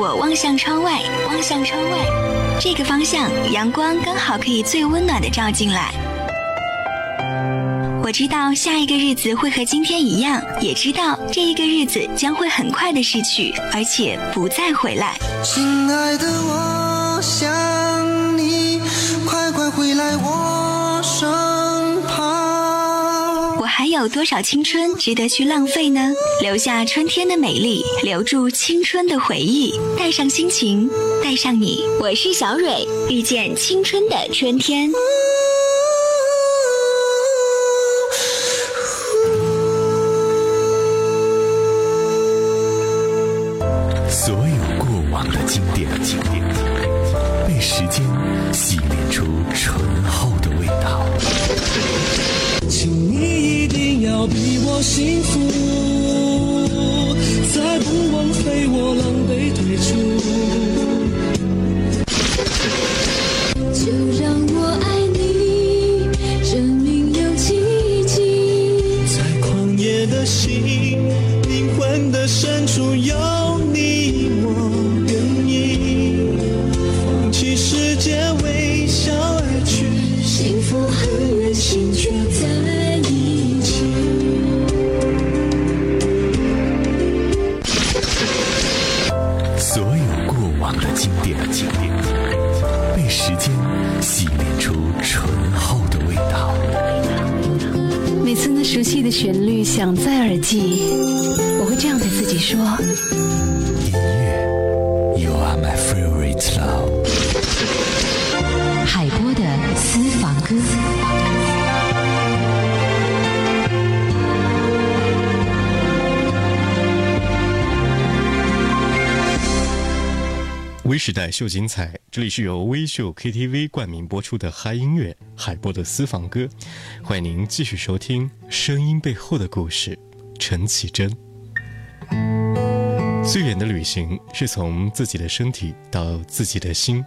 我望向窗外，望向窗外，这个方向阳光刚好可以最温暖的照进来。我知道下一个日子会和今天一样，也知道这一个日子将会很快的逝去，而且不再回来。亲爱的，我想有多少青春值得去浪费呢？留下春天的美丽，留住青春的回忆，带上心情，带上你。我是小蕊，遇见青春的春天。时代秀精彩，这里是由微秀 KTV 冠名播出的嗨音乐海波的私房歌，欢迎您继续收听声音背后的故事。陈绮贞，最远的旅行是从自己的身体到自己的心，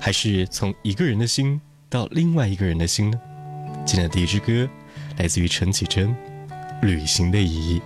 还是从一个人的心到另外一个人的心呢？今天的第一支歌来自于陈绮贞，《旅行的意义》。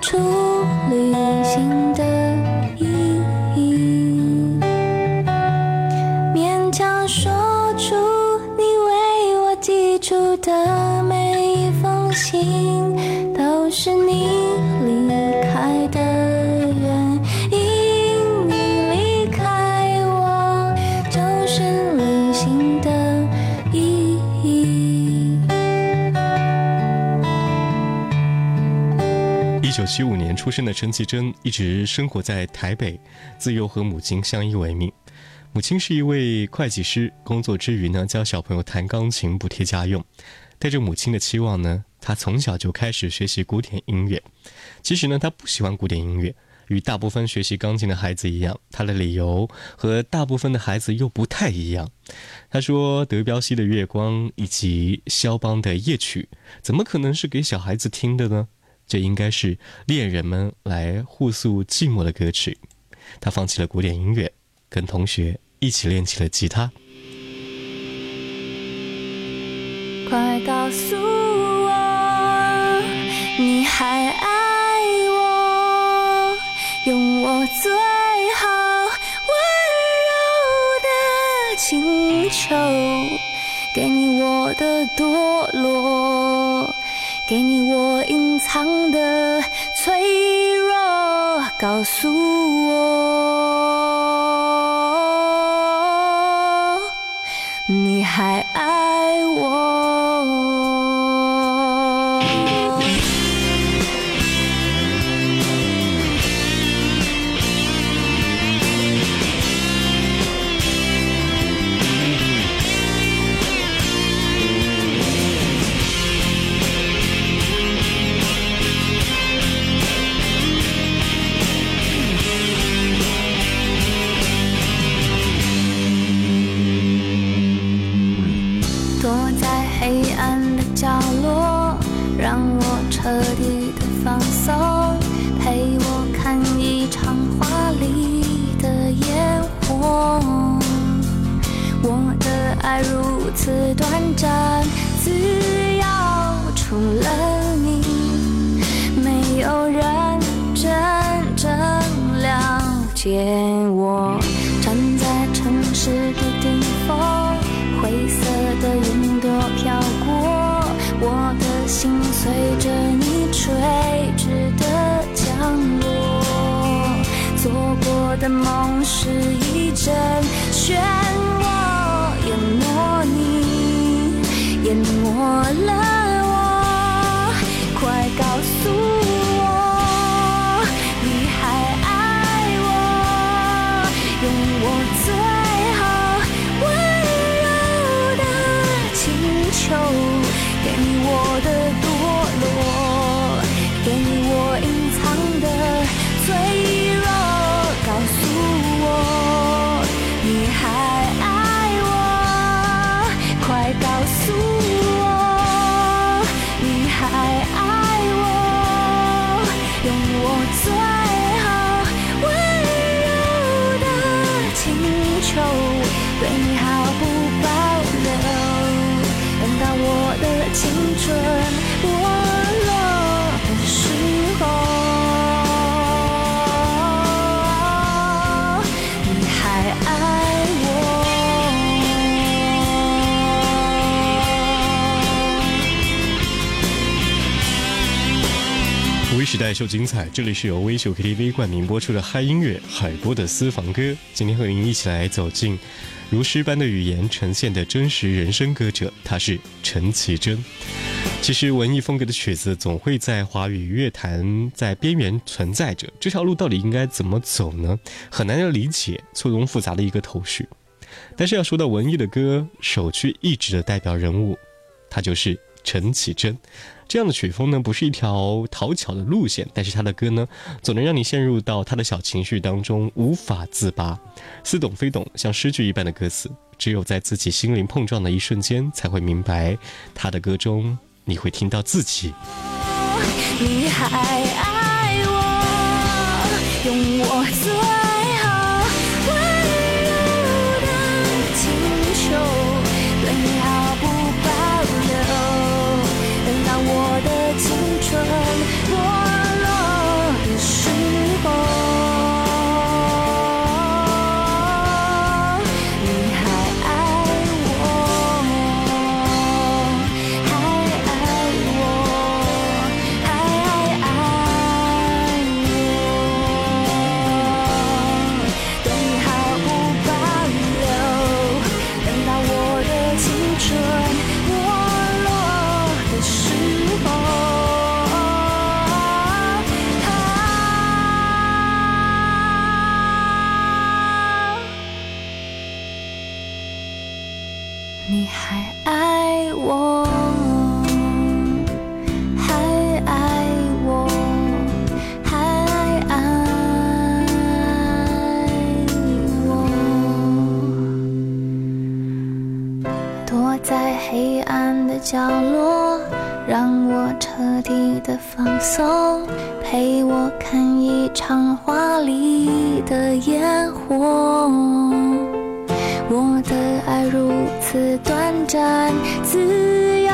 出旅行的一九七五年出生的陈绮贞一直生活在台北，自幼和母亲相依为命。母亲是一位会计师，工作之余呢教小朋友弹钢琴补贴家用。带着母亲的期望呢，他从小就开始学习古典音乐。其实呢，他不喜欢古典音乐，与大部分学习钢琴的孩子一样，他的理由和大部分的孩子又不太一样。他说，德彪西的《月光》以及肖邦的夜曲，怎么可能是给小孩子听的呢？这应该是恋人们来互诉寂寞的歌曲。他放弃了古典音乐，跟同学一起练起了吉他。快告诉我，你还爱我，用我最好温柔的请求，给你我的堕落，用我最后温柔的请求，给你我的代秀精彩，这里是由微秀 KTV 冠名播出的嗨音乐海波的私房歌。今天和您一起来走进如诗般的语言呈现的真实人生歌者，他是陈绮贞。其实文艺风格的曲子总会在华语乐坛在边缘存在着，这条路到底应该怎么走呢？很难要理解，错综复杂的一个头绪。但是要说到文艺的歌，首屈一指的代表人物，他就是陈绮贞。这样的曲风呢，不是一条讨巧的路线，但是他的歌呢，总能让你陷入到他的小情绪当中，无法自拔。似懂非懂，像诗句一般的歌词，只有在自己心灵碰撞的一瞬间，才会明白他的歌中，你会听到自己。你还爱你还爱我？还爱我？还爱我？躲在黑暗的角落让我？彻底的放松陪我？看一场华丽的烟火我？的爱如站，自由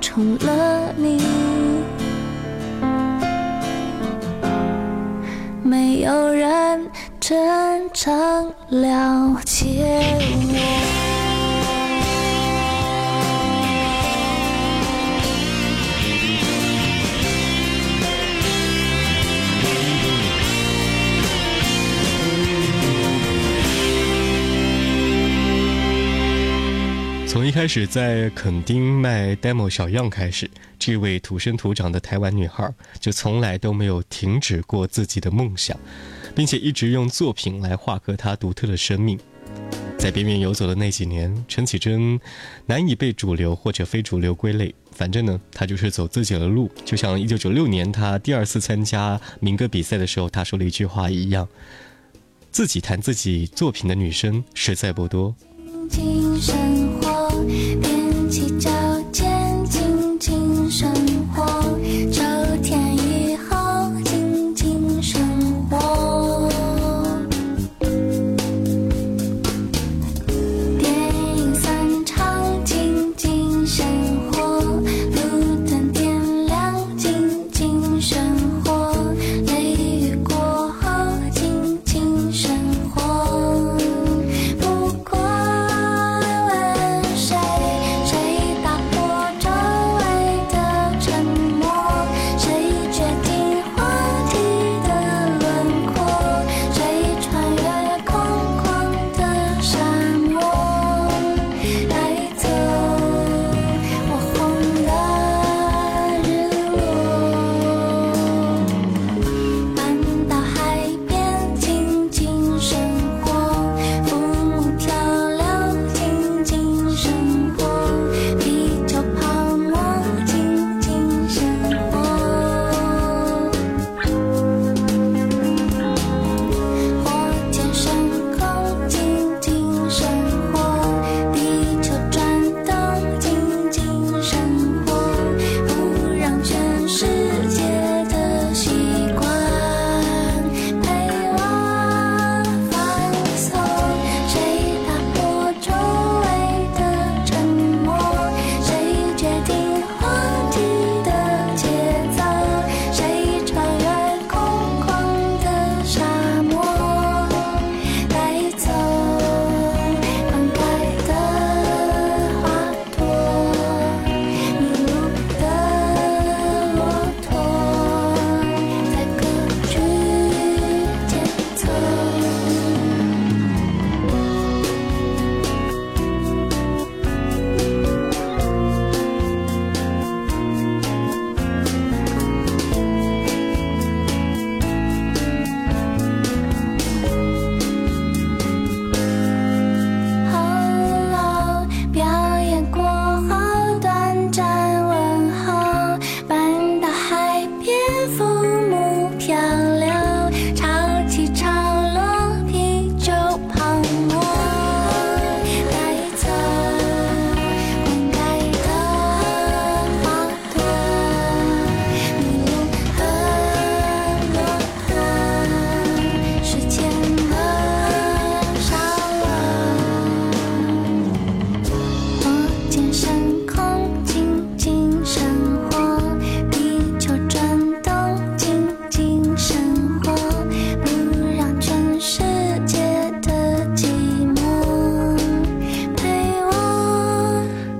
除了你，没有人真正了解我。从一开始在垦丁卖 demo 小样开始，这位土生土长的台湾女孩就从来都没有停止过自己的梦想，并且一直用作品来画刻她独特的生命。在边缘游走的那几年，陈绮贞难以被主流或者非主流归类，反正呢，她就是走自己的路。就像1996年她第二次参加民歌比赛的时候，她说了一句话一样：“自己弹自己作品的女生实在不多。”你。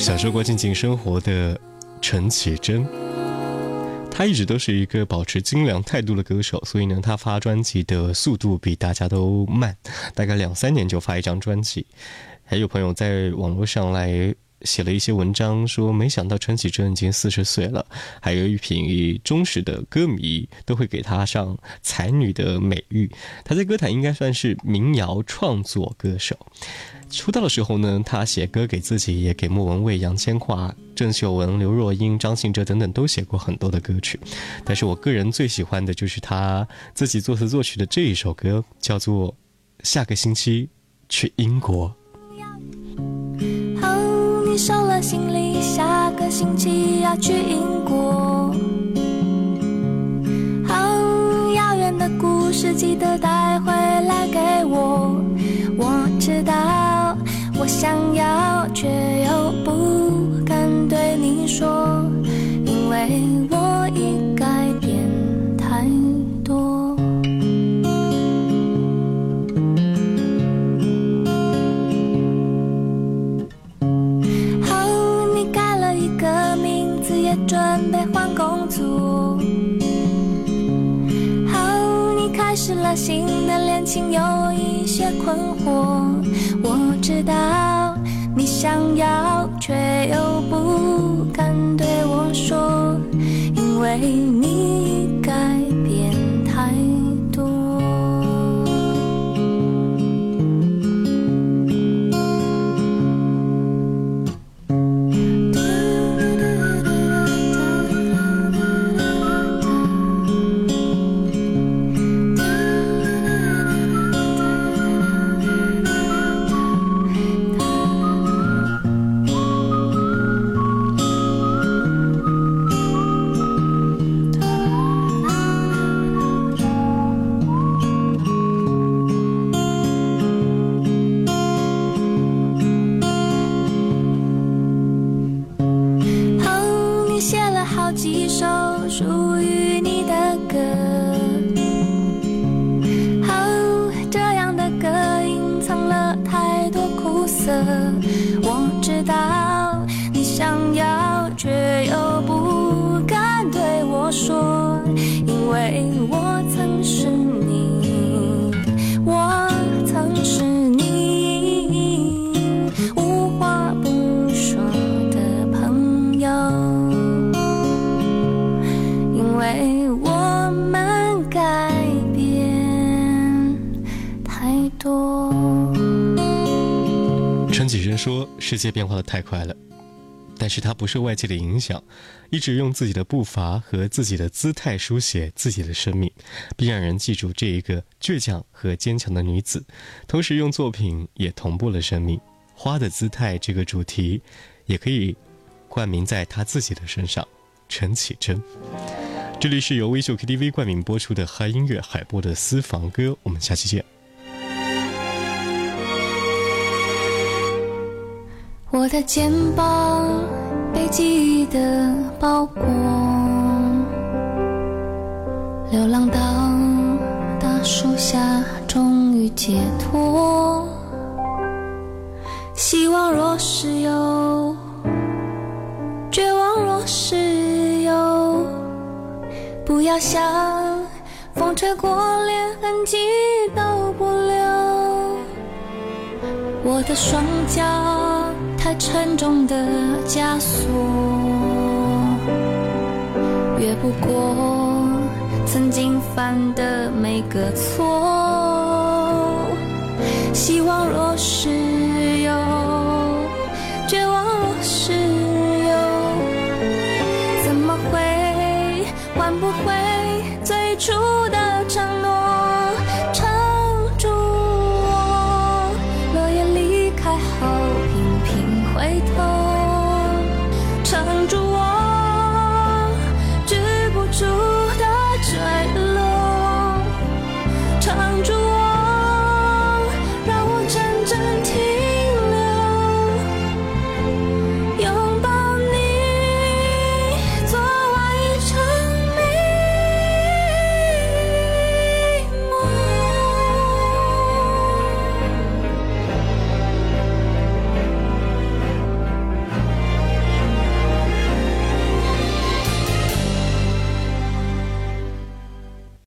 享受过静静生活的陈绮贞，她一直都是一个保持精良态度的歌手，所以呢，她发专辑的速度比大家都慢，大概两三年就发一张专辑。还有朋友在网络上来写了一些文章，说没想到陈绮贞已经四十岁了，还有一批忠实的歌迷都会给她上才女的美誉。她在歌坛应该算是民谣创作歌手。出道的时候呢他写歌给自己也给莫文蔚杨千嬅郑秀文刘若英张信哲等等都写过很多的歌曲但是我个人最喜欢的就是他自己作词作曲的这一首歌叫做下个星期去英国。好收了行李下个星期要去英国。遥远的故事记得带回给我。我知道我想要，却又不敢对你说，因为我已改变太多。哦，你改了一个名字，也准备换工作。失，了新的恋情，有一些困惑。我知道你想要，却又不敢对我说，因为你世界变化的太快了，但是她不受外界的影响，一直用自己的步伐和自己的姿态书写自己的生命，并让人记住这一个倔强和坚强的女子。同时，用作品也同步了生命。花的姿态这个主题，也可以冠名在她自己的身上。陈绮贞。”这里是由微秀 KTV 冠名播出的嗨音乐海波的私房歌，我们下期见。我的肩膀被记忆的包裹，流浪到大树下，终于解脱。希望若是有，绝望若是有，不要想风吹过，连痕迹都不留。我的双脚沉重的枷锁，越不过曾经犯的每个错。希望若是回头撑住我